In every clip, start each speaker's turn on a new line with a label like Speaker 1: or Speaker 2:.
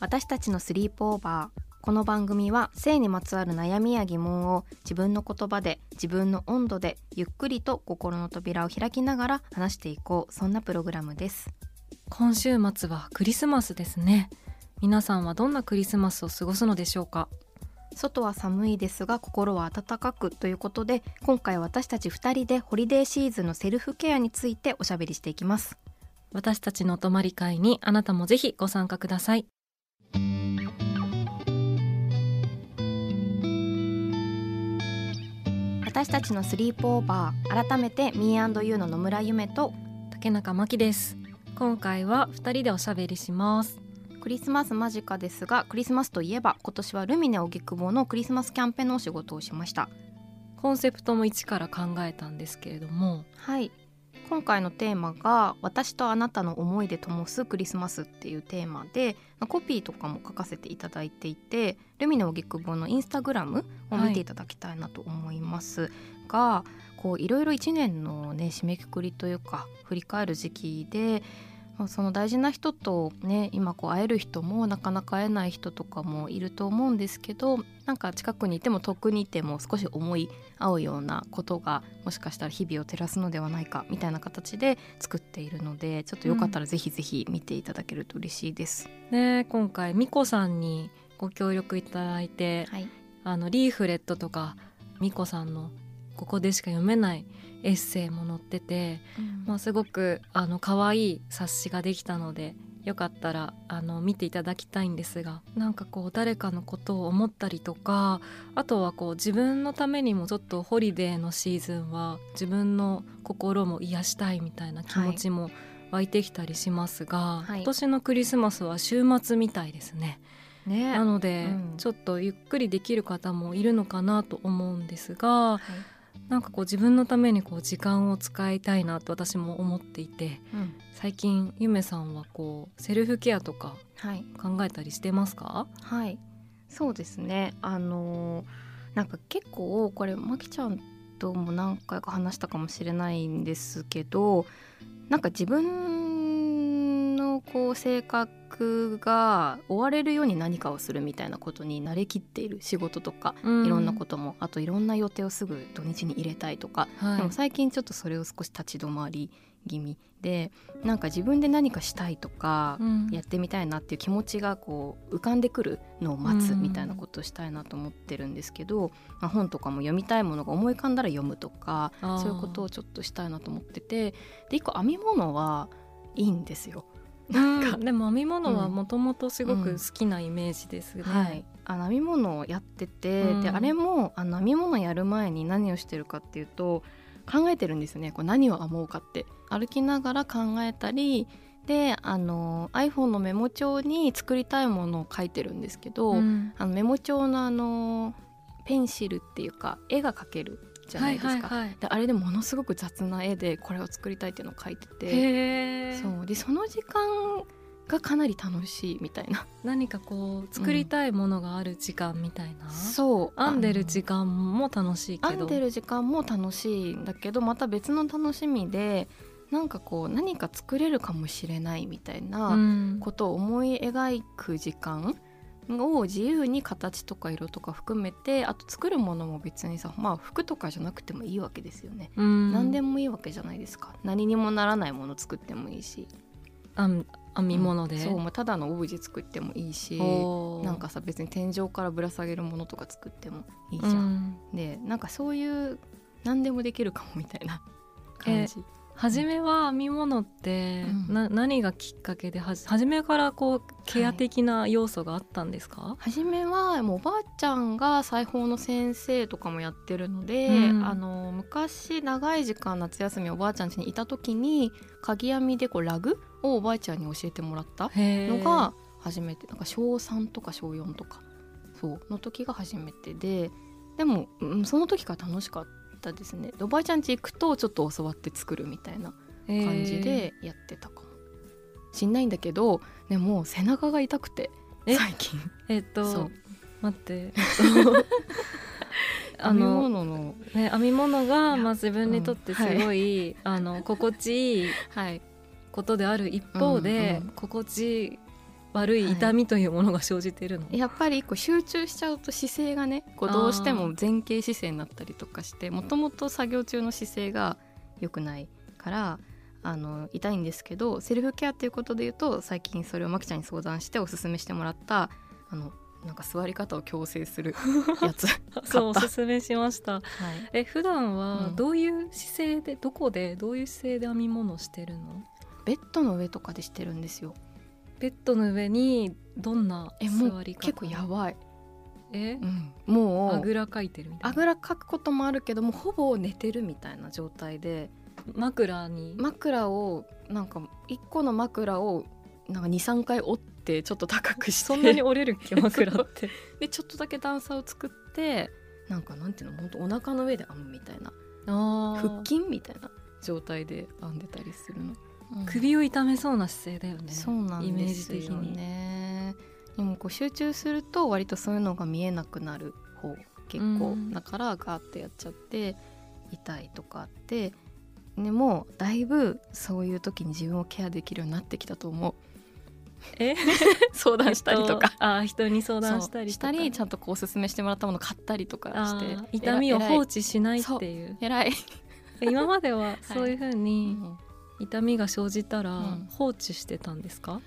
Speaker 1: 私たちのスリープオーバー。この番組は性にまつわる悩みや疑問を自分の言葉で自分の温度でゆっくりと心の扉を開きながら話していこう。そんなプログラムです。
Speaker 2: 今週末はクリスマスですね。皆さんはどんなクリスマスを過ごすのでしょうか？
Speaker 1: 外は寒いですが心は温かくということで今回私たち2人でホリデーシーズンのセルフケアについておしゃべりしていきます。
Speaker 2: 私たちのお泊まり会にあなたもぜひご参加ください
Speaker 1: 私たちのスリープオーバー改めて Me&You の野村ゆめと
Speaker 2: 竹中真希です。今回は2人でおしゃべりします。
Speaker 1: クリスマス間近ですがクリスマスといえば今年はルミネ荻窪のクリスマスキャンペーンのお仕事をしました。
Speaker 2: コンセプトも一から考えたんですけれども。
Speaker 1: はい今回のテーマが「私とあなたの思いで灯すクリスマス」っていうテーマでコピーとかも書かせていただいていてルミネ荻窪のインスタグラムを見ていただきたいなと思います、がこういろいろ1年のね締めくくりというか振り返る時期でその大事な人とね今こう会える人もなかなか会えない人とかもいると思うんですけどなんか近くにいても遠くにいても少し思い合うようなことがもしかしたら日々を照らすのではないかみたいな形で作っているのでちょっとよかったらぜひぜひ見ていただけると嬉しいです。
Speaker 2: ね今回みこさんにご協力いただいて、
Speaker 1: はい、
Speaker 2: あのリーフレットとかみこさんのここでしか読めないエッセイも載ってて、まあ、すごくあの可愛い冊子ができたのでよかったらあの見ていただきたいんですがなんかこう誰かのことを思ったりとかあとはこう自分のためにもちょっとホリデーのシーズンは自分の心も癒したいみたいな気持ちも湧いてきたりしますが、
Speaker 1: はい。
Speaker 2: 今年のクリスマスは週末みたいですね。
Speaker 1: ね。
Speaker 2: なので、
Speaker 1: うん。
Speaker 2: ちょっとゆっくりできる方もいるのかなと思うんですが
Speaker 1: はい
Speaker 2: なんかこう自分のためにこう時間を使いたいなと私も思っていて
Speaker 1: うん。
Speaker 2: 最近ゆめさんはこうセルフケアとか
Speaker 1: はい。
Speaker 2: 考えたりしてますか？
Speaker 1: はい、そうですね。あのーなんか結構これまきちゃんとも何回か話したかもしれないんですけど、なんか自分のこう性格が追われるように何かをするみたいなことに慣れきっている仕事とか、いろんなこともあといろんな予定をすぐ土日に入れたいとか、
Speaker 2: と、はい。
Speaker 1: でも最近ちょっとそれを少し立ち止まり気味でなんか自分で何かしたいとか、
Speaker 2: うん。
Speaker 1: やってみたいなっていう気持ちがこう浮かんでくるのを待つ
Speaker 2: うん。
Speaker 1: みたいなことをしたいなと思ってるんですけど、まあ、本とかも読みたいものが思い浮かんだら読むとかそういうことをちょっとしたいなと思っててで一個編み物はいいんですよ。
Speaker 2: うん。でも編み物はもともとすごく好きなイメージですね。
Speaker 1: はい、あの編み物をやってて、
Speaker 2: うん。
Speaker 1: であれもあの編み物やる前に何をしてるかっていうと考えてるんですよね。こう何を編もうかって。歩きながら考えたりであの iPhone のメモ帳に作りたいものを書いてるんですけど、
Speaker 2: うん。
Speaker 1: あのメモ帳のあのペンシルっていうか絵が描けるじゃないですか、
Speaker 2: はいはいはい。
Speaker 1: であれでものすごく雑な絵でこれを作りたいっていうのを書いてて。そう。でその時間がかなり楽しいみたいな。
Speaker 2: 何かこう作りたいものがある時間みたいな、
Speaker 1: そう。
Speaker 2: 編んでる時間も楽しいけど。
Speaker 1: 編んでる時間も楽しいんだけどまた別の楽しみでなんかこう何か作れるかもしれないみたいな
Speaker 2: うん。
Speaker 1: ことを思い描く時間を自由に形とか色とか含めてあと作るものも別にさまあ服とかじゃなくてもいいわけですよね、
Speaker 2: うん。
Speaker 1: 何でもいいわけじゃないですか。何にもならないもの作ってもいいし。
Speaker 2: 編編み物で、
Speaker 1: そうもうただのオブジェ作ってもいいしなんかさ別に天井からぶら下げるものとか作ってもいいじ
Speaker 2: う
Speaker 1: ゃん。
Speaker 2: ん。
Speaker 1: でなんかそういう何でもできるかもみたいな感じ。
Speaker 2: 初めは編み物って、
Speaker 1: うん。
Speaker 2: な何がきっかけではじ初めからこうケア的な要素があったんですか、
Speaker 1: 初めはもうおばあちゃんが裁縫の先生とかもやってるので、
Speaker 2: うん。
Speaker 1: あの昔長い時間夏休みおばあちゃん家にいた時に鍵編みでこうラグをおばあちゃんに教えてもらったのが初めて。なんか小3とか小4とかそうの時が初めてででも、うん、その時から楽しかったですね。でおばあちゃん家行くとちょっと教わって作るみたいな感じでやってたかも、しんないんだけどでも背中が痛くて
Speaker 2: え？
Speaker 1: 最近。
Speaker 2: えっと待って。あ
Speaker 1: 編み
Speaker 2: の、
Speaker 1: 物の。
Speaker 2: ね、編み物が、まあ、自分にとってすごい、あの心地いい
Speaker 1: はい。
Speaker 2: ことである一方で、
Speaker 1: うんうん
Speaker 2: 心地悪い痛みというものが生じているの、
Speaker 1: やっぱりこう集中しちゃうと姿勢がねこうどうしても前傾姿勢になったりとかしてもともと作業中の姿勢が良くないからあの痛いんですけどセルフケアっていうことで言うと最近それをまきちゃんに相談しておすすめしてもらったあのなんか座り方を矯正する やつ
Speaker 2: そうおすすめしました。
Speaker 1: はい。
Speaker 2: え普段は
Speaker 1: うん。
Speaker 2: どういう姿勢で、どこでどういう姿勢で編み物してるの？
Speaker 1: ベッドの上とかでしてるんですよ
Speaker 2: ベッドの上にどんな座り方？
Speaker 1: う結構やばい、
Speaker 2: え？
Speaker 1: うん、もう。
Speaker 2: あぐらかいてるみたいな？
Speaker 1: あぐらかくこともあるけどもほぼ寝てるみたいな状態で。
Speaker 2: 枕に、
Speaker 1: 枕をなんか1個の枕をなんか23回折ってちょっと高くして。
Speaker 2: そんなに折れるっけ？枕って。
Speaker 1: でちょっとだけ段差を作ってなんかなんていうの？本当お腹の上で編むみたいな。
Speaker 2: あ
Speaker 1: 腹筋みたいな状態で編んでたりするの、うん
Speaker 2: 首を痛めそうな姿勢だよね。
Speaker 1: そうなん
Speaker 2: イメージ
Speaker 1: ですよ
Speaker 2: 的に。
Speaker 1: ねでもこう集中すると割とそういうのが見えなくなる方結構、
Speaker 2: うん。
Speaker 1: だからガーってやっちゃって痛いとかあって。でもだいぶそういう時に自分をケアできるようになってきたと思う。
Speaker 2: え？
Speaker 1: 相談したりとか。
Speaker 2: えっ。あ人に相談したり
Speaker 1: したりちゃんとこうおすすめしてもらったもの買ったりとか
Speaker 2: あ
Speaker 1: して。
Speaker 2: ー痛みを放置しないっていう。
Speaker 1: 偉い。
Speaker 2: え今まではそういうふう
Speaker 1: 偉 い、
Speaker 2: に痛みが生じたら
Speaker 1: うん。
Speaker 2: 放置してたんですか、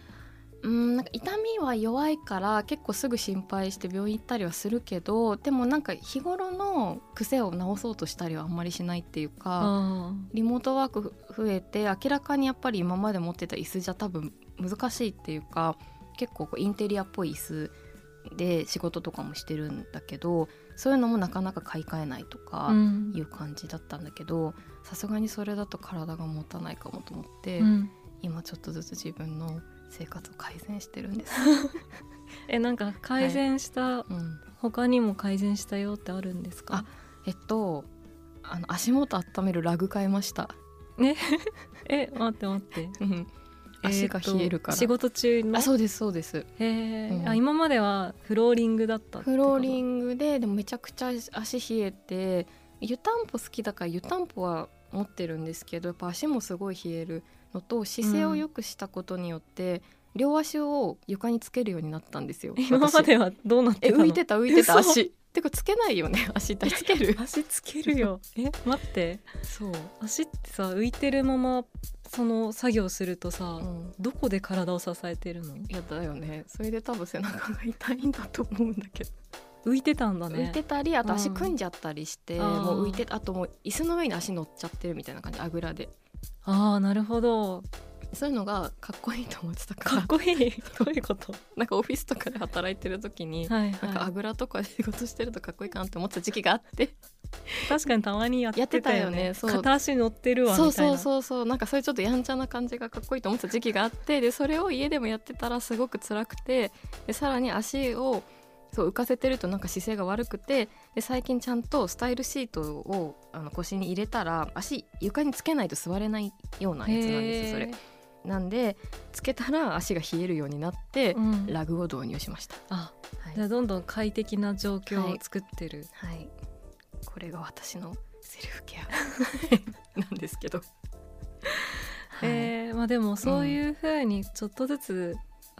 Speaker 1: うんなんか痛みは弱いから結構すぐ心配して病院行ったりはするけどでもなんか日頃の癖を治そうとしたりはあんまりしないっていうか
Speaker 2: あ
Speaker 1: リモートワーク増えて明らかにやっぱり今まで持ってた椅子じゃ多分難しいっていうか結構こうインテリアっぽい椅子で仕事とかもしてるんだけどそういうのもなかなか買い替えないとかいう感じだったんだけどさすがにそれだと体が持たないかもと思って、
Speaker 2: うん。
Speaker 1: 今ちょっとずつ自分の生活を改善してるんです。
Speaker 2: えなんか改善した、
Speaker 1: うん、
Speaker 2: 他にも改善したよってあるんですか？
Speaker 1: あえっとあの足元温めるラグ買いました。
Speaker 2: え待って待って。
Speaker 1: うん足が冷えるから。
Speaker 2: 仕事中の？
Speaker 1: あそうですそうです。
Speaker 2: へえ、
Speaker 1: うん
Speaker 2: あ今まではフローリングだった
Speaker 1: フローリングででもめちゃくちゃ足冷えて湯たんぽ好きだから湯たんぽは持ってるんですけどやっぱ足もすごい冷えるのと姿勢を良くしたことによって、両足を床につけるようになってたんですよ。
Speaker 2: 今まではどうなってたの？
Speaker 1: え浮いてた浮いてた
Speaker 2: 嘘
Speaker 1: 足。てかつけないよね 足痛いつける。
Speaker 2: 足つけるよ。え待って。
Speaker 1: そう。
Speaker 2: 足ってさ浮いてるままその作業するとさ、
Speaker 1: うん。
Speaker 2: どこで体を支えてるの？
Speaker 1: いやだよね。それで多分背中が痛いんだと思うんだけど、
Speaker 2: 浮いてたんだ
Speaker 1: 浮
Speaker 2: ね
Speaker 1: いてたりあと足
Speaker 2: うん。
Speaker 1: 組んじゃったりして、
Speaker 2: あー
Speaker 1: もう浮いてあともう椅子の上に足乗っちゃってるみたいな感じあぐらで。
Speaker 2: ああなるほど
Speaker 1: そういうのがかっこいいと思ってたか
Speaker 2: からっこいい。どういうこと？
Speaker 1: なんかオフィスとかで働いてる時に、
Speaker 2: はい
Speaker 1: なんかあ
Speaker 2: は
Speaker 1: ぐらとかで仕事してるとかっこいいかなって思ってた時期があって。
Speaker 2: い確かにたまにやってたよね。
Speaker 1: ね。そう。
Speaker 2: 片足乗ってるわ
Speaker 1: そう
Speaker 2: みたいな。
Speaker 1: そうそうそうなんかそういうちょっとやんちゃな感じがかっこいいと思ってた時期があって。でそれを家でもやってたらすごく辛くて。でさらに足をそう浮かせてるとなんか姿勢が悪くて。で最近ちゃんとスタイルシートをあの腰に入れたら足床につけないと座れないようなやつなんですよそれ。
Speaker 2: へ。
Speaker 1: なんでつけたら足が冷えるようになって
Speaker 2: ー、うん。
Speaker 1: ラグを導入しました。
Speaker 2: あ
Speaker 1: はい。
Speaker 2: じゃあどんどん快適な状況を作ってる、
Speaker 1: はい、これが私のセルフケア。なんですけど。はい。
Speaker 2: えーまあでもそういうふうにちょっとずつ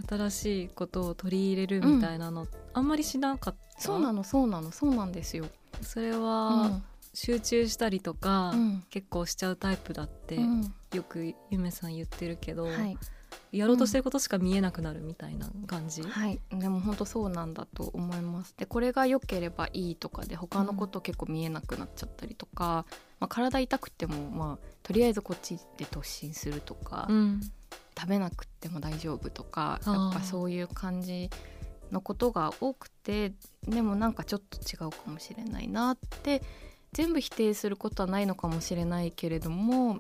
Speaker 2: 新しいことを取り入れるみたいなの、あんまりしなかった？
Speaker 1: そうなのそうなのそうなんですよ。
Speaker 2: それは集中したりとか、
Speaker 1: うん。
Speaker 2: 結構しちゃうタイプだって、
Speaker 1: うん。
Speaker 2: よくゆめさん言ってるけど、
Speaker 1: はい、
Speaker 2: やろうとしてることしか見えなくなるみたいな感じ、
Speaker 1: はい。でも本当そうなんだと思います。でこれが良ければいいとかで他のこと結構見えなくなっちゃったりとか、まあ、体痛くてもまあとりあえずこっちで突進するとか、
Speaker 2: うん。
Speaker 1: 食べなくても大丈夫とかやっぱそういう感じのことが多くてでもなんかちょっと違うかもしれないなって全部否定することはないのかもしれないけれども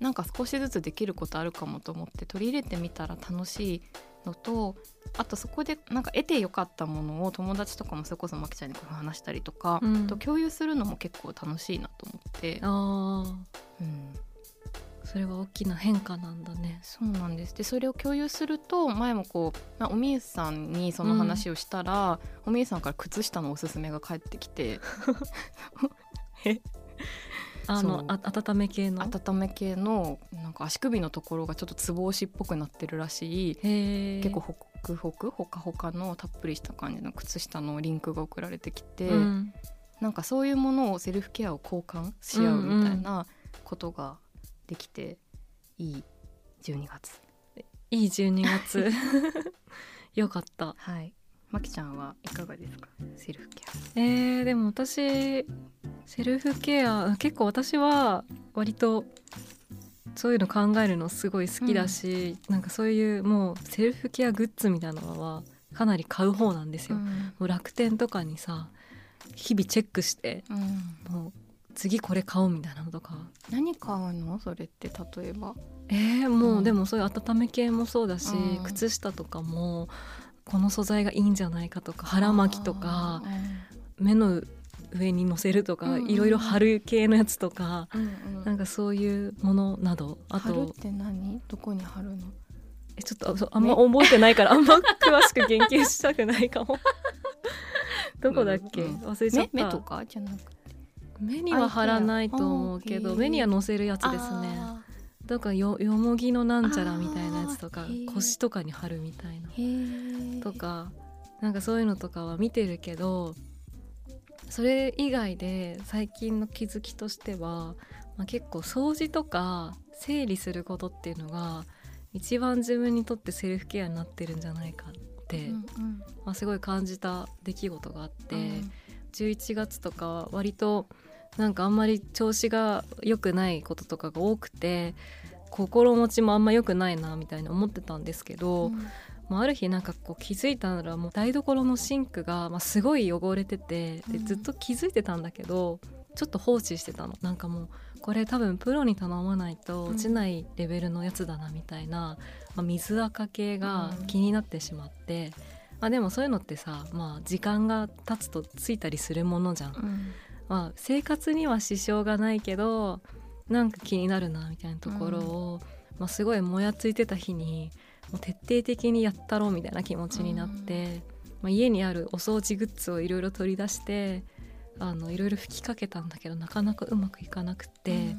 Speaker 1: なんか少しずつできることあるかもと思って取り入れてみたら楽しいのとあとそこでなんか得てよかったものを友達とかもそれこそまきちゃんにこう話したりとか、
Speaker 2: うん。
Speaker 1: と共有するのも結構楽しいなと思って、
Speaker 2: あー。
Speaker 1: うん、
Speaker 2: それは大きな変化なんだね。
Speaker 1: そうなんです。でそれを共有すると前もこう、まあ、おみゆさんにその話をしたら、おみゆさんから靴下のおすすめが返ってきて
Speaker 2: あのあ温め系の？
Speaker 1: 温め系のなんか足首のところがちょっとつぼ押しっぽくなってるらしい。結構ホクホクほかほかのたっぷりした感じの靴下のリンクが送られてきて、
Speaker 2: うん。
Speaker 1: なんかそういうものをセルフケアを交換し合うみたいなことができていい12月。
Speaker 2: いい12月。よかった。
Speaker 1: はい。まきちゃんはいかがですか？セルフケ
Speaker 2: えー、でも私セルフケア結構私は割とそういうの考えるのすごい好きだし、なんかそういうもうセルフケアグッズみたいなのはかなり買う方なんです
Speaker 1: ア、
Speaker 2: よ。もう楽天とかにさ日々チェックして
Speaker 1: うん。
Speaker 2: もう次これ買おうみたいなのとか。
Speaker 1: 何買うの？それって例えば。
Speaker 2: えー、も
Speaker 1: う
Speaker 2: うん。でもそういう温め系もそうだし、
Speaker 1: うん。
Speaker 2: 靴下とかもこの素材がいいんじゃないかとか腹巻きとか目の上に乗せるとか、いろいろ貼る系のやつとか、
Speaker 1: うんうん。
Speaker 2: なんかそういうものなどあと
Speaker 1: 貼るって何？どこに貼るの？
Speaker 2: えちょっとああんま覚えてないからあんま詳しく言及したくないかも。どこだっけ、
Speaker 1: うん
Speaker 2: 忘れちゃった。
Speaker 1: 目目とかじゃなくて。
Speaker 2: 目には貼らないと思うけど目には乗せるやつですね。
Speaker 1: あ
Speaker 2: だからよよもぎのなんちゃらみたいなやつとか腰とかに貼るみたいな。とかなんかそういうのとかは見てるけどそれ以外で最近の気づきとしては、まあ、結構掃除とか整理することっていうのが一番自分にとってセルフケアになってるんじゃないかって、
Speaker 1: うんうん。
Speaker 2: まあ、すごい感じた出来事があって、
Speaker 1: うん
Speaker 2: 11月とかは割となんかあんまり調子が良くないこととかが多くて心持ちもあんま良くないなみたいに思ってたんですけど、
Speaker 1: うん
Speaker 2: もうある日なんかこう気づいたらもう台所のシンクが、まあ、すごい汚れててで
Speaker 1: うん。
Speaker 2: ずっと気づいてたんだけどちょっと放置してたの。なんかもうこれ多分プロに頼まないと落ちないレベルのやつだなみたいな、まあ、水垢系が気になってしまって、まあ、でもそういうのってさ、まあ、時間が経つとついたりするものじゃん。
Speaker 1: うん。
Speaker 2: まあ、生活には支障がないけどなんか気になるなみたいなところを、まあ、すごいもやついてた日にもう徹底的にやったろうみたいな気持ちになって、まあ、家にあるお掃除グッズをいろいろ取り出してあのいろいろ吹きかけたんだけどなかなかうまくいかなくて、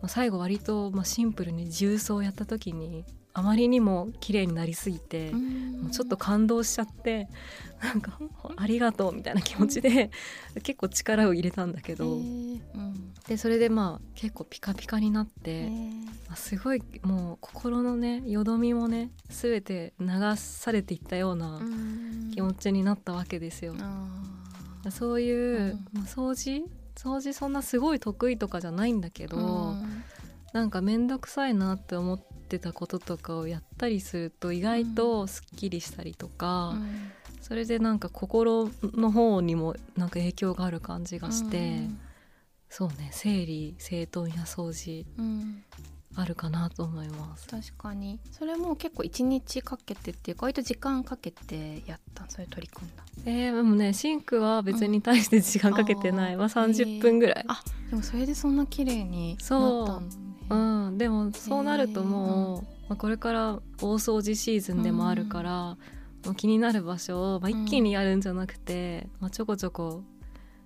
Speaker 2: まあ、最後割とまあシンプルに重曹をやった時にあまりにも綺麗になりすぎて。
Speaker 1: うん。
Speaker 2: もうちょっと感動しちゃってなんかありがとうみたいな気持ちで結構力を入れたんだけ
Speaker 1: へ
Speaker 2: ど
Speaker 1: ー。うん
Speaker 2: でそれでまあ結構ピカピカになっ
Speaker 1: へ
Speaker 2: て、
Speaker 1: ー。
Speaker 2: まあすごいもう心のねよどみもね全て流されていったような
Speaker 1: うん。
Speaker 2: 気持ちになったわけですよ。
Speaker 1: あ
Speaker 2: そういう、
Speaker 1: うん。
Speaker 2: まあ掃除？掃除そんなすごい得意とかじゃないんだけど、
Speaker 1: ーうん。
Speaker 2: なんか面倒くさいなって思ってたこととかをやったりすると意外とすっきりしたりとか、
Speaker 1: うん。
Speaker 2: それでなんか心の方にもなんか影響がある感じがして、そうね整理整頓や掃除
Speaker 1: うん。うん
Speaker 2: あるかなと思います。
Speaker 1: 確かに。それも結構一日かけてっていうか割と時間かけてやったそれ取り組んだ？
Speaker 2: えー、でもねシンクは別に対して時間かけてない、
Speaker 1: うん。
Speaker 2: まあ30分ぐらい、
Speaker 1: あでもそれでそんな綺麗になった
Speaker 2: そう
Speaker 1: んだ。ね
Speaker 2: うん、でもそうなるともう、まあ、これから大掃除シーズンでもあるから、もう気になる場所を、まあ、一気にやるんじゃなくて、まあ、ちょこちょこ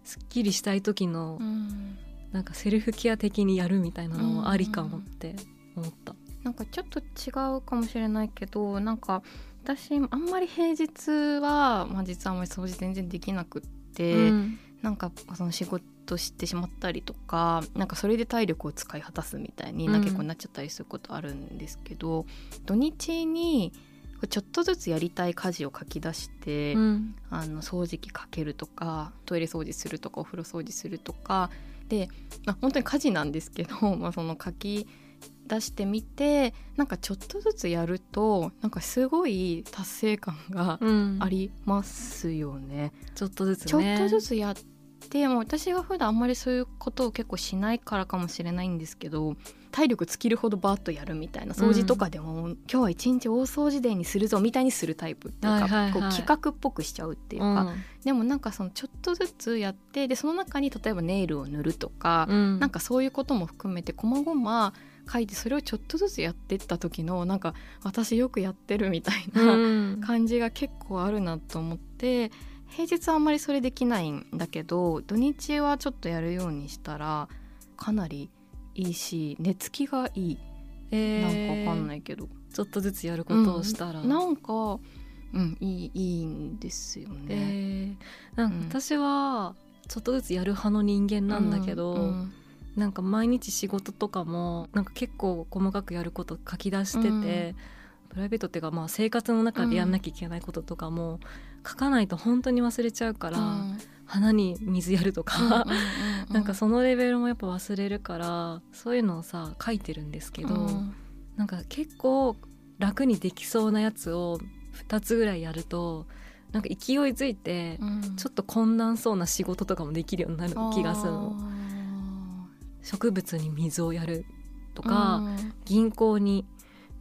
Speaker 2: すっきりしたい時の
Speaker 1: うん。
Speaker 2: なんかセルフケア的にやるみたいなのもありかもって思った。
Speaker 1: なんかちょっと違うかもしれないけどなんか私あんまり平日は、まあ、実はあんまり掃除全然できなくって、
Speaker 2: うん。
Speaker 1: なんかその仕事としてしまったりとかなんかそれで体力を使い果たすみたいにな、結構なっちゃったりすることあるんですけど土日にちょっとずつやりたい家事を書き出して、
Speaker 2: うん。
Speaker 1: あの掃除機かけるとかトイレ掃除するとかお風呂掃除するとかで、まあ、本当に家事なんですけど、まあ、その書き出してみてなんかちょっとずつやるとなんかすごい達成感が
Speaker 2: うん。
Speaker 1: ありますよね。
Speaker 2: ちょっとずつ
Speaker 1: ちょっ
Speaker 2: ね
Speaker 1: とずつやってもう私が普段あんまりそういうことを結構しないからかもしれないんですけど体力尽きるほどバーッとやるみたいな掃除とかでも、今日は一日大掃除デーにするぞみたいにするタイプっていうか、
Speaker 2: はいはいはい。
Speaker 1: こう企画っぽくしちゃうっていうか、でもなんかそのちょっとずつやってでその中に例えばネイルを塗るとか、
Speaker 2: うん。
Speaker 1: なんかそういうことも含めてこまごま書いてそれをちょっとずつやってった時のなんか私よくやってるみたいな、
Speaker 2: うん。
Speaker 1: 感じが結構あるなと思って平日はあんまりそれできないんだけど土日はちょっとやるようにしたらかなりいいし寝つきがいい。
Speaker 2: え
Speaker 1: なんかわかん
Speaker 2: い
Speaker 1: ないけど、
Speaker 2: ちょっとずつやることをしたら、
Speaker 1: うん。なんかうんいいいいんですよね。
Speaker 2: えー。なんか
Speaker 1: うん。
Speaker 2: 私はちょっとずつやる派の人間なんだけど、
Speaker 1: うん。
Speaker 2: なんか毎日仕事とかもなんか結構細かくやること書き出してて、
Speaker 1: うん。
Speaker 2: プライベートっていうかまあ生活の中でやんなきゃいけないこととかも書かないと本当に忘れちゃうから、
Speaker 1: うん。
Speaker 2: 花に水やるとか、なんかそのレベルもやっぱ忘れるからそういうのをさ書いてるんですけど、
Speaker 1: うん。
Speaker 2: なんか結構楽にできそうなやつを2つぐらいやるとなんか勢いづいて、
Speaker 1: うん。
Speaker 2: ちょっと困難そうな仕事とかもできるようになる気がするの。植物に水をやるとか、銀行に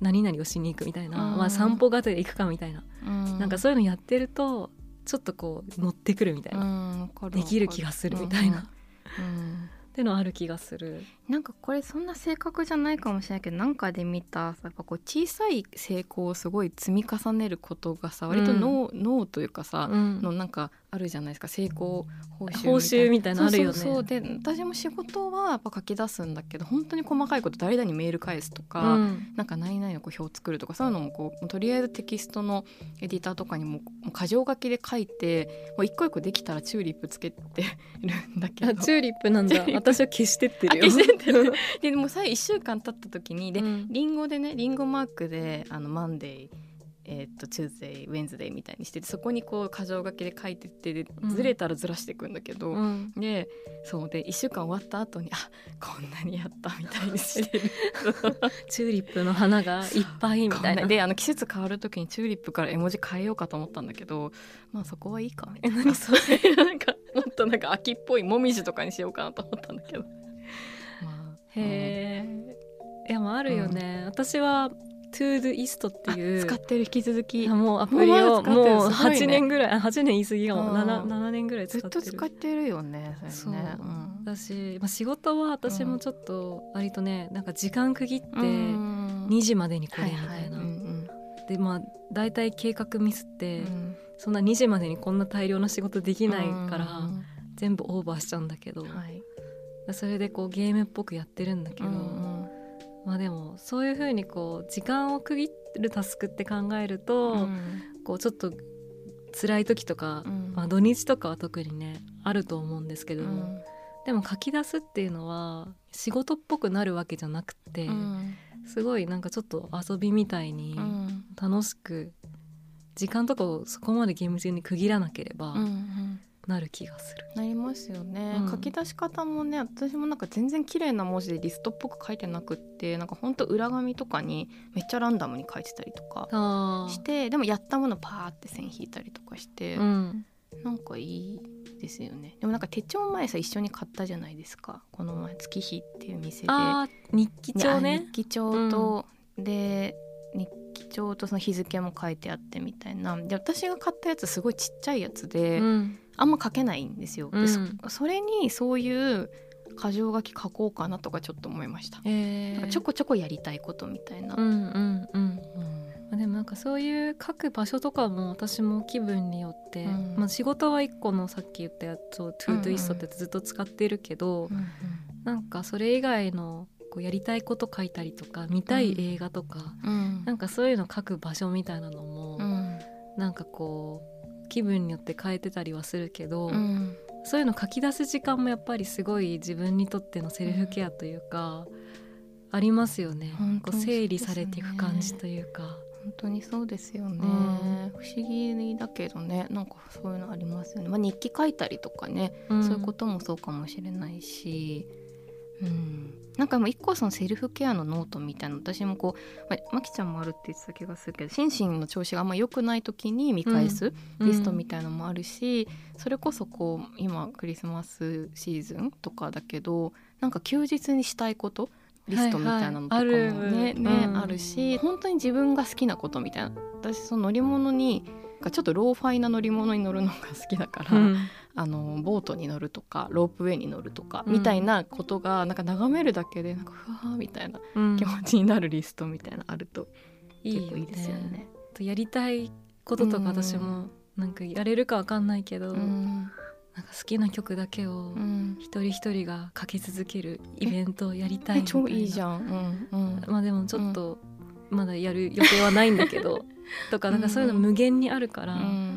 Speaker 2: 何々をしに行くみたいな、
Speaker 1: うん。
Speaker 2: まあ、散歩がてら行くかみたいな、
Speaker 1: うん。
Speaker 2: なんかそういうのやってるとちょっとこう乗ってくるみたいな、
Speaker 1: うん
Speaker 2: できる気がするみたいな、
Speaker 1: うんうん。
Speaker 2: ってのある気がする。
Speaker 1: なんかこれそんな正確じゃないかもしれないけどなんかで見たやっぱこう小さい成功をすごい積み重ねることがさ割と脳,、脳というかさ、
Speaker 2: うん。
Speaker 1: のなんかあるじゃないですか。成功報酬
Speaker 2: みたいなのあるよね。
Speaker 1: そうで私も仕事はやっぱ書き出すんだけど本当に細かいこと誰々にメール返すとか、
Speaker 2: うん。
Speaker 1: なんか何々のこう表作るとかそういうのもこうとりあえずテキストのエディターとかにももう箇条書きで書いてもう一個一個できたらチューリップつけてるんだけど。
Speaker 2: あチューリップなんだ。私は消してってるよ。
Speaker 1: あ消してってる。ででもさ1週間経った時にで、
Speaker 2: うん。
Speaker 1: リンゴでねリンゴマークであの Monday えーっと Tuesday Wednesday みたいにしててそこにこう箇条書きで書いてってずれたらずらしていくんだけど、
Speaker 2: うん。
Speaker 1: でそうで1週間終わった後にあこんなにやったみたいにしてる。
Speaker 2: チューリップの花がいっぱいみたいな。
Speaker 1: であの季節変わる時にチューリップから絵文字変えようかと思ったんだけどまあそこはいいかみたいな。なんかもっとなんか秋っぽいもみじとかにしようかなと思ったんだけど。まあ
Speaker 2: へえ。いやもうあるよね。私は To Do Ist っていう
Speaker 1: 使ってる引き続き
Speaker 2: もうアプリを
Speaker 1: もうまだ使ってる
Speaker 2: もう
Speaker 1: すごいね。
Speaker 2: 8年ぐらいあ8年言い過ぎかも
Speaker 1: うん。
Speaker 2: 7, 7年ぐらい使
Speaker 1: ずっ
Speaker 2: ってる。
Speaker 1: と使ってるよね
Speaker 2: そう。
Speaker 1: うん。
Speaker 2: 私、まあ、仕事は私もちょっと割とねなんか時間区切って
Speaker 1: うん。
Speaker 2: 2時までにこれみたいな、
Speaker 1: うん
Speaker 2: でまあ大体計画ミスって、
Speaker 1: うん。
Speaker 2: そんな2時までにこんな大量の仕事できないから、
Speaker 1: うん
Speaker 2: 全部オーバーしちゃうんだけど、
Speaker 1: はい。
Speaker 2: それでこうゲームっぽくやってるんだけど、
Speaker 1: うん
Speaker 2: まあでもそういうふうにこう時間を区切るタスクって考えると、
Speaker 1: うん。
Speaker 2: こうちょっと辛い時とか、
Speaker 1: うん。
Speaker 2: まあ、土日とかは特にねあると思うんですけど、
Speaker 1: うん。
Speaker 2: でも書き出すっていうのは仕事っぽくなるわけじゃなくて、
Speaker 1: うん。
Speaker 2: すごいなんかちょっと遊びみたいに
Speaker 1: うん。
Speaker 2: 楽しく時間とかをそこまで厳密に区切らなければ
Speaker 1: うんうん
Speaker 2: なる気がする。
Speaker 1: なりますよね、
Speaker 2: うん。
Speaker 1: 書き出し方もね私もなんか全然綺麗な文字でリストっぽく書いてなくってなんかほんと裏紙とかにめっちゃランダムに書いてたりとか
Speaker 2: あ
Speaker 1: してでもやったものパーって線引いたりとかして、
Speaker 2: うん、
Speaker 1: なんかいいですよね。でもなんか手帳前さ一緒に買ったじゃないですか。この前月日っていう店で。
Speaker 2: 日記帳
Speaker 1: あ
Speaker 2: ね
Speaker 1: 日記帳と、で日記帳とその日付も書いてあってみたいなで私が買ったやつすごいちっちゃいやつで、
Speaker 2: うん
Speaker 1: あんま書けないんですよ、
Speaker 2: うん。
Speaker 1: それにそういう箇条書き書こうかなとかちょっと思いました、
Speaker 2: えー。
Speaker 1: ちょこちょこやりたいことみたいな、
Speaker 2: うんうんうん
Speaker 1: うん。
Speaker 2: まあでもなんかそういう書く場所とかも私も気分によって、
Speaker 1: うん。
Speaker 2: まあ、仕事は一個のさっき言ったやつを「
Speaker 1: うんうん。
Speaker 2: ToDoist」ってずっと使ってるけど、なんかそれ以外のこうやりたいこと書いたりとか見たい映画とか、
Speaker 1: うん。
Speaker 2: なんかそういうの書く場所みたいなのも、
Speaker 1: うん。
Speaker 2: なんかこう気分によって変えてたりはするけど、
Speaker 1: うん。
Speaker 2: そういうの書き出す時間もやっぱりすごい自分にとってのセルフケアというか、ありますよね。こう整理されていく感じというか。
Speaker 1: 本当にそうですよね、
Speaker 2: うん。
Speaker 1: 不思議だけどねなんかそういうのありますよね、まあ、日記書いたりとかね、
Speaker 2: ん。
Speaker 1: そういうこともそうかもしれないし、うん、なんかもう一個そのセルフケアのノートみたいなの私もこう、ままきちゃんもあるって言ってた気がするけど心身の調子があんま良くない時に見返すリストみたいなのもあるし、それこそこう今クリスマスシーズンとかだけどなんか休日にしたいことリストみたいなのとかもね,、
Speaker 2: はいはい。ある。
Speaker 1: ね
Speaker 2: うん。
Speaker 1: あるし本当に自分が好きなことみたいな。私その乗り物にちょっとローファイな乗り物に乗るのが好きだから、
Speaker 2: うん
Speaker 1: あのボートに乗るとかロープウェイに乗るとか、
Speaker 2: うん。
Speaker 1: みたいなことがなんか眺めるだけでなんかふわーみたいな
Speaker 2: うん。
Speaker 1: 気持ちになるリストみたいなのあると
Speaker 2: いいよ
Speaker 1: 結構いいですよね。
Speaker 2: とやりたいこととか
Speaker 1: うん。
Speaker 2: 私もなんかやれるかわかんないけど、
Speaker 1: うん。
Speaker 2: なんか好きな曲だけを
Speaker 1: うん。
Speaker 2: 一人一人がかけ続けるイベントをやりたい
Speaker 1: え
Speaker 2: みたいな。
Speaker 1: 超いいじゃん。うんうん。
Speaker 2: まあでもちょっとまだやる予定はないんだけど、とかなんかそういうの無限にあるから、
Speaker 1: うん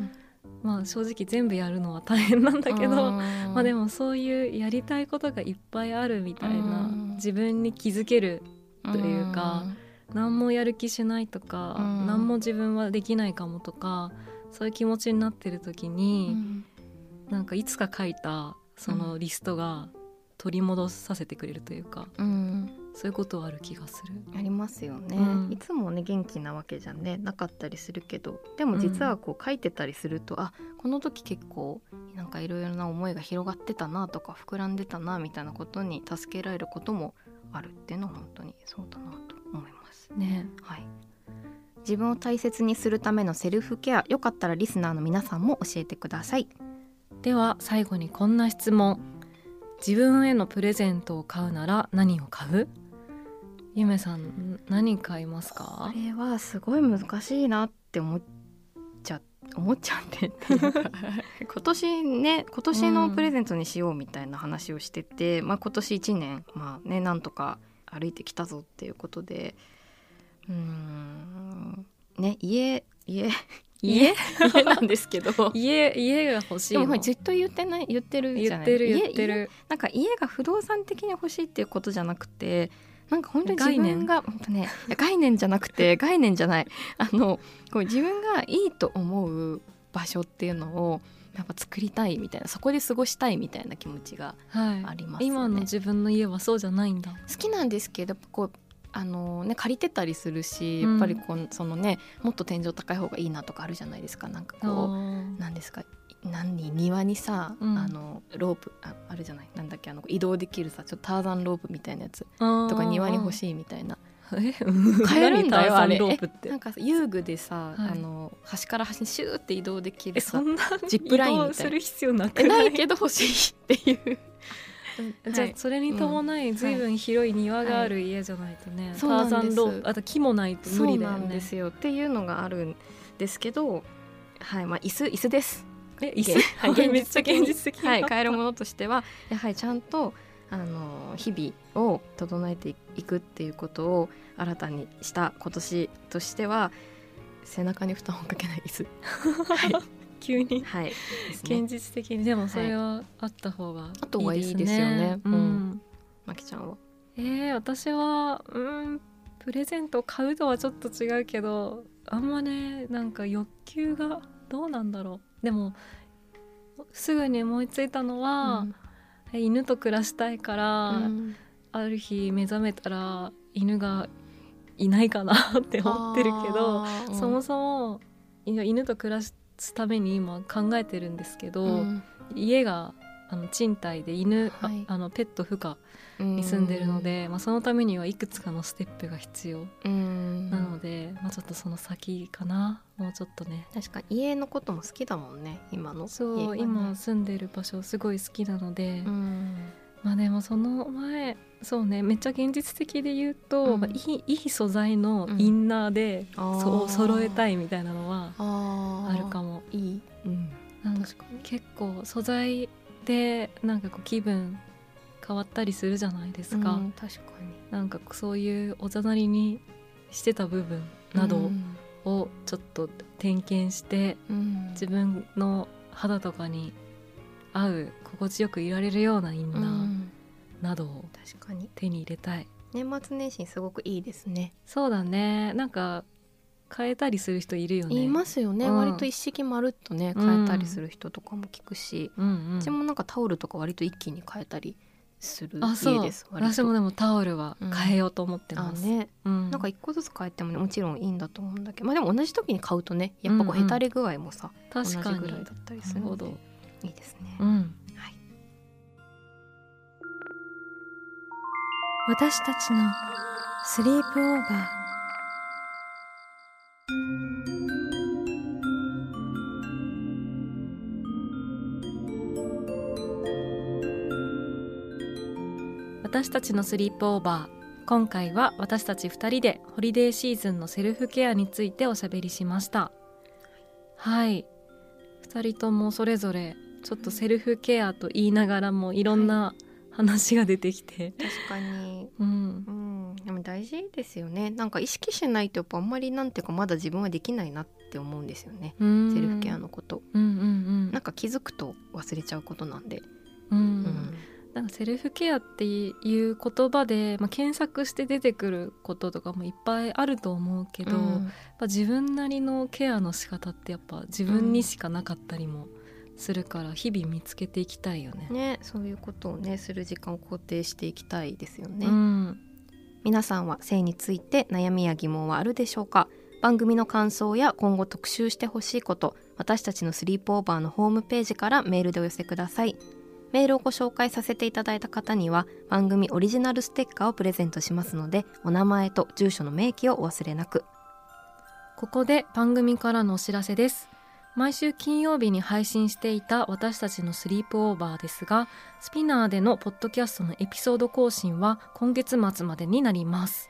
Speaker 2: まあ正直全部やるのは大変なんだけど、
Speaker 1: うん。
Speaker 2: まあでもそういうやりたいことがいっぱいあるみたいな、
Speaker 1: うん。
Speaker 2: 自分に気づけるというか何もやる気しないとか、
Speaker 1: うん。
Speaker 2: 何も自分はできないかもとかそういう気持ちになってる時
Speaker 1: う
Speaker 2: に、
Speaker 1: ん。
Speaker 2: なんかいつか書いたそのリストが取り戻させてくれるというか、
Speaker 1: うん
Speaker 2: そういうことはある気がする。
Speaker 1: ありますよね、
Speaker 2: うん。
Speaker 1: いつもね元気なわけじゃね。なかったりするけど。でも実はこう書いてたりすると、あこの時結構なんかいろいろな思いが広がってたなとか膨らんでたなみたいなことに助けられることもあるっていうのは本当にそうだなと思います。
Speaker 2: ね、
Speaker 1: はい。自分を大切にするためのセルフケアよかったらリスナーの皆さんも教えてください。
Speaker 2: では最後にこんな質問。自分へのプレゼントを買うなら何を買う？ゆめさん何買います
Speaker 1: こ
Speaker 2: か
Speaker 1: れはすごい難しいなって思っちゃ思っちゃって。今年ね今年のプレゼントにしようみたいな話をしてて、まあ、今年1年まあねなんとか歩いてきたぞっていうことで。うーんね家家
Speaker 2: 家？
Speaker 1: 家？なんですけど。
Speaker 2: 家家が欲しい
Speaker 1: で
Speaker 2: の
Speaker 1: もずっと言ってない言ってるじゃない？
Speaker 2: 言ってる
Speaker 1: 家
Speaker 2: 言ってる。
Speaker 1: なんか家が不動産的に欲しいっていうことじゃなくてなんか本当に自分が本当ね概念じゃなくて 概念じゃない。あのこう自分がいいと思う場所っていうのをやっぱ作りたいみたいなそこで過ごしたいみたいな気持ちが
Speaker 2: はい。
Speaker 1: ありますね。
Speaker 2: 今の自分の家はそうじゃないんだ。
Speaker 1: 好きなんですけどこうあのね借りてたりするし
Speaker 2: うん。
Speaker 1: やっぱりこう、そのねもっと天井高い方がいいなとかあるじゃないですか。なんかこうなんですか何庭にさ、
Speaker 2: うん。
Speaker 1: あのロープああるじゃない？なんだっけ？あの移動できるさちょっとターザンロープみたいなやつ。とか庭に欲しいみたいな。
Speaker 2: え？
Speaker 1: 買えるんだよあれ。なんかさ遊具でさ、
Speaker 2: はい。
Speaker 1: あの端から端にシューって移動できる
Speaker 2: そんな
Speaker 1: ジップラインみたいな。
Speaker 2: する必要なく
Speaker 1: え
Speaker 2: な
Speaker 1: ないいけど欲しいっていう。
Speaker 2: じゃあ
Speaker 1: はい。
Speaker 2: それに伴い随分広い庭がある家じゃないとね、
Speaker 1: そう
Speaker 2: ターザンロープあと木もないと無理だよね。
Speaker 1: そうなんですよ。っていうのがあるんですけどはい。まあ椅子椅子です
Speaker 2: え椅子？
Speaker 1: はい現
Speaker 2: めっちゃ
Speaker 1: 実的に
Speaker 2: 現実的
Speaker 1: はい、買えるものとしてはやはりちゃんとあの日々を整えていくっていうことを新たにした今年としては背中に負担をかけない椅子。はい、
Speaker 2: 急に。
Speaker 1: はい。ですね。
Speaker 2: 現実的に。でもそれはあった方が
Speaker 1: あった方がいいですよね。
Speaker 2: う
Speaker 1: うん。
Speaker 2: ん、
Speaker 1: まきちゃんは？
Speaker 2: えー、私はうんプレゼントを買うとはちょっと違うけどあんまねなんか欲求がどうなんだろう。でもすぐに思いついたのは、え犬と暮らしたいから、
Speaker 1: うん。
Speaker 2: ある日目覚めたら犬がいないかなって思ってるけど、そもそも犬と暮らすために今考えてるんですけど、
Speaker 1: うん。
Speaker 2: 家があの賃貸で犬、あ
Speaker 1: はい。
Speaker 2: あのペット不可に住んでるので、まあ、そのためにはいくつかのステップが必要
Speaker 1: うん。
Speaker 2: なので、まあ、ちょっとその先かな。もうちょっとね。
Speaker 1: 確かに家のことも好きだもんね今の。
Speaker 2: そう、今住んでる場所すごい好きなので、
Speaker 1: うん。
Speaker 2: まあでもその前そうねめっちゃ現実的で言うと、
Speaker 1: うん。
Speaker 2: まあ、いいいい素材のインナーで、
Speaker 1: あー。
Speaker 2: そう揃えたいみたいなのは
Speaker 1: あ
Speaker 2: あるかも。
Speaker 1: いい、うん、
Speaker 2: なんか結構素材でなんかこう気分変わったりするじゃないですか、
Speaker 1: うん確かに。
Speaker 2: なんかそういうおざなりにしてた部分など
Speaker 1: うん。
Speaker 2: をちょっと点検して
Speaker 1: うん。
Speaker 2: 自分の肌とかに合う心地よくいられるようなインナー
Speaker 1: うん。
Speaker 2: などを手に入れたい、
Speaker 1: 年末年始にすごくいいですね。
Speaker 2: そうだね。なんか変えたりする人いるよね。
Speaker 1: 言いますよね、
Speaker 2: うん。
Speaker 1: 割と一式まるっとね
Speaker 2: うん。
Speaker 1: 変えたりする人とかも聞くし、
Speaker 2: うんうん。
Speaker 1: うちもなんかタオルとか割と一気に変えたりする
Speaker 2: あそう。
Speaker 1: 家です
Speaker 2: 私もでもタオルは変えようと思って
Speaker 1: あ
Speaker 2: ます、
Speaker 1: ね。
Speaker 2: うん。
Speaker 1: なんか一個ずつ変えてもねもちろんいいんだと思うんだけど。まあでも同じ時に買うとねやっぱこう
Speaker 2: うんうん。
Speaker 1: へたれ具合もさ、
Speaker 2: 確かに。
Speaker 1: 同じぐらいだったりするのでいいですね、
Speaker 2: うん。
Speaker 1: はい。
Speaker 3: 私たちのスリープオーバー
Speaker 2: 私たちのスリープオーバー。今回は私たち2人でホリデーシーズンのセルフケアについておしゃべりしました。はい。2人ともそれぞれちょっとセルフケアと言いながらもいろんな話が出てきて、
Speaker 1: 確かに。
Speaker 2: うん。
Speaker 1: うん。でも大事ですよね。なんか意識しないとやっぱあんまりなんていうかまだ自分はできないなって思うんですよね。
Speaker 2: うん。
Speaker 1: セルフケアのこと。
Speaker 2: うんうん
Speaker 1: なんか気づくと忘れちゃうことなんで、
Speaker 2: うん、う
Speaker 1: うんん
Speaker 2: なんかセルフケアっていう言葉で、まあ、検索して出てくることとかもいっぱいあると思うけど、やっぱ自分なりのケアの仕方ってやっぱ自分にしかなかったりもするから日々見つけていきたいよね。
Speaker 1: ねそういうことをねする時間を肯定していきたいですよね、
Speaker 2: うん、
Speaker 1: 皆さんは性について悩みや疑問はあるでしょうか？番組の感想や今後特集してほしいこと私たちのスリープオーバーのホームページからメールでお寄せくださいメールをご紹介させていただいた方には番組オリジナルステッカーをプレゼントしますのでお名前と住所の明記をお忘れなく
Speaker 2: ここで番組からのお知らせです。毎週金曜日に配信していた私たちのスリープオーバーですが、 SPINEAR でのポッドキャストのエピソード更新は今月末までになります。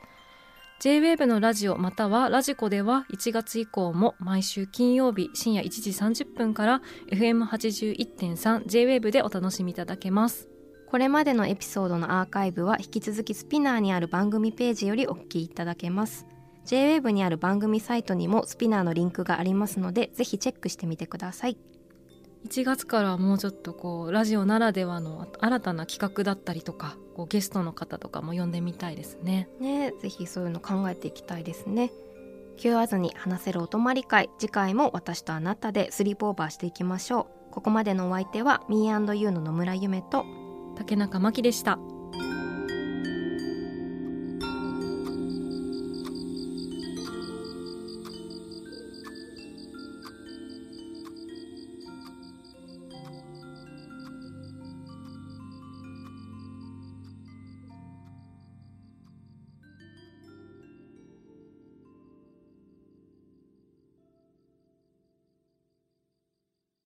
Speaker 2: J-WAVE のラジオまたは radiko では1月以降も毎週金曜日深夜1時30分から FM81.3 J-WAVE でお楽しみいただけます。
Speaker 1: これまでのエピソードのアーカイブは引き続き SPINEAR にある番組ページよりお聞きいただけます JWAVE にある番組サイトにもスピナーのリンクがありますのでぜひチェックしてみてください
Speaker 2: 1月からはもうちょっとこうラジオならではの新たな企画だったりとかこうゲストの方とかも呼んでみたいですね。
Speaker 1: ねぜひそういうの考えていきたいですね気負わずに話せるお泊まり会次回も私とあなたでスリープオーバーしていきましょうここまでのお相手は Me&You の野村ゆめと
Speaker 2: 竹中真希でした。